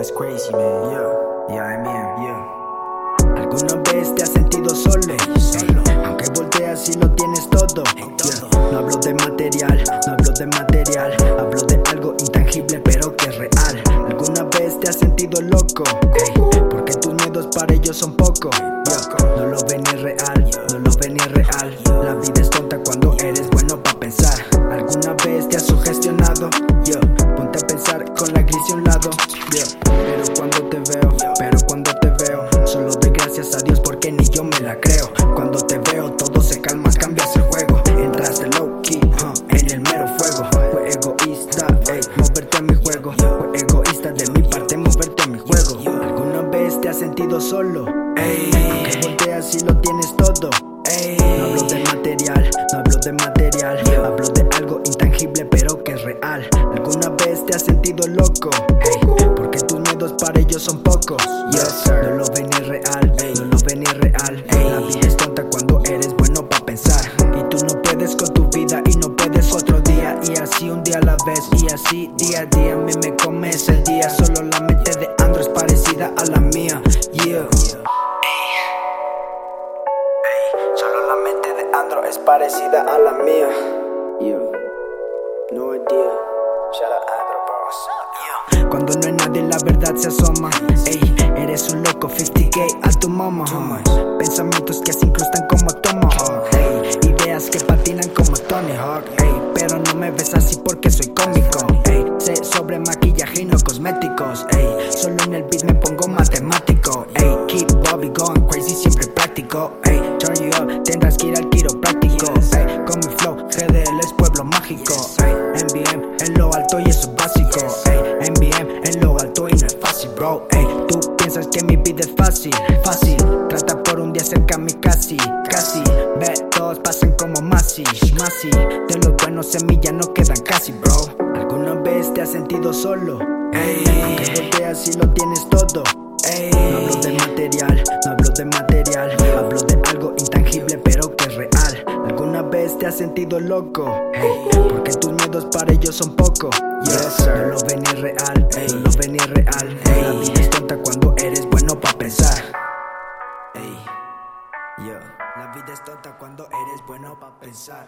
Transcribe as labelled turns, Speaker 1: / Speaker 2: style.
Speaker 1: That's crazy, man. Yeah, yeah, mean,
Speaker 2: yeah. ¿Alguna vez te has sentido solo? solo. Aunque volteas y lo tienes todo. No hablo de material, no hablo de material. Hablo de algo intangible, pero que es real. ¿Alguna vez te has sentido loco? porque tus miedos para ellos son poco. No lo ven ni real, no lo solo? Ey, que volteas y lo tienes todo. No hablo de material, no hablo de material. Hablo de algo intangible pero que es real. ¿Alguna vez te has sentido loco? porque tus miedos para ellos son pocos. Yes, no lo ven ni real, no lo ven ni real. La vida es tonta cuando eres bueno para pensar. Y tú no puedes con tu vida y no puedes otro día. Y así un día a la vez, y así día a día. Me Solo la mente de Andro es parecida a la mía. Yo, no idea. Shout out Andro, bro. Cuando no hay nadie, la verdad se asoma. Ey, eres un loco, 50k a tu mama. Pensamientos que se incrustan como Tomahawk. Ey, ideas que patinan como Tony Hawk. Ey, pero no me ves así porque soy cómico. Ey, sé sobre maquillaje y no cosméticos. Ey, solo en el beat me pongo matemático. Ey, keep Bobby going crazy, siempre práctico. Up, tendrás que ir al quiropráctico. Ey, con mi flow, GDL es pueblo mágico. Ey, MBM en lo alto y eso es básico. MBM en lo alto y no es fácil, bro. Ey, tú piensas que mi vida es fácil, fácil. Trata por un día cerca a mí casi, casi. Ve, todos pasan como Masi, Masi. De los buenos semillas no quedan casi, bro. ¿Alguna vez te has sentido solo? Ey, volteas y lo tienes todo. Ey, no hablo de material, no hablo de material. Hablo de algo intangible pero que es real. ¿Alguna vez te has sentido loco? Ey, porque tus miedos para ellos son poco. Yes, no lo ven ni real, no lo ven ni real. Ey, la vida es tonta cuando eres bueno para pensar. Ey, yo, la vida es tonta cuando eres bueno para pensar.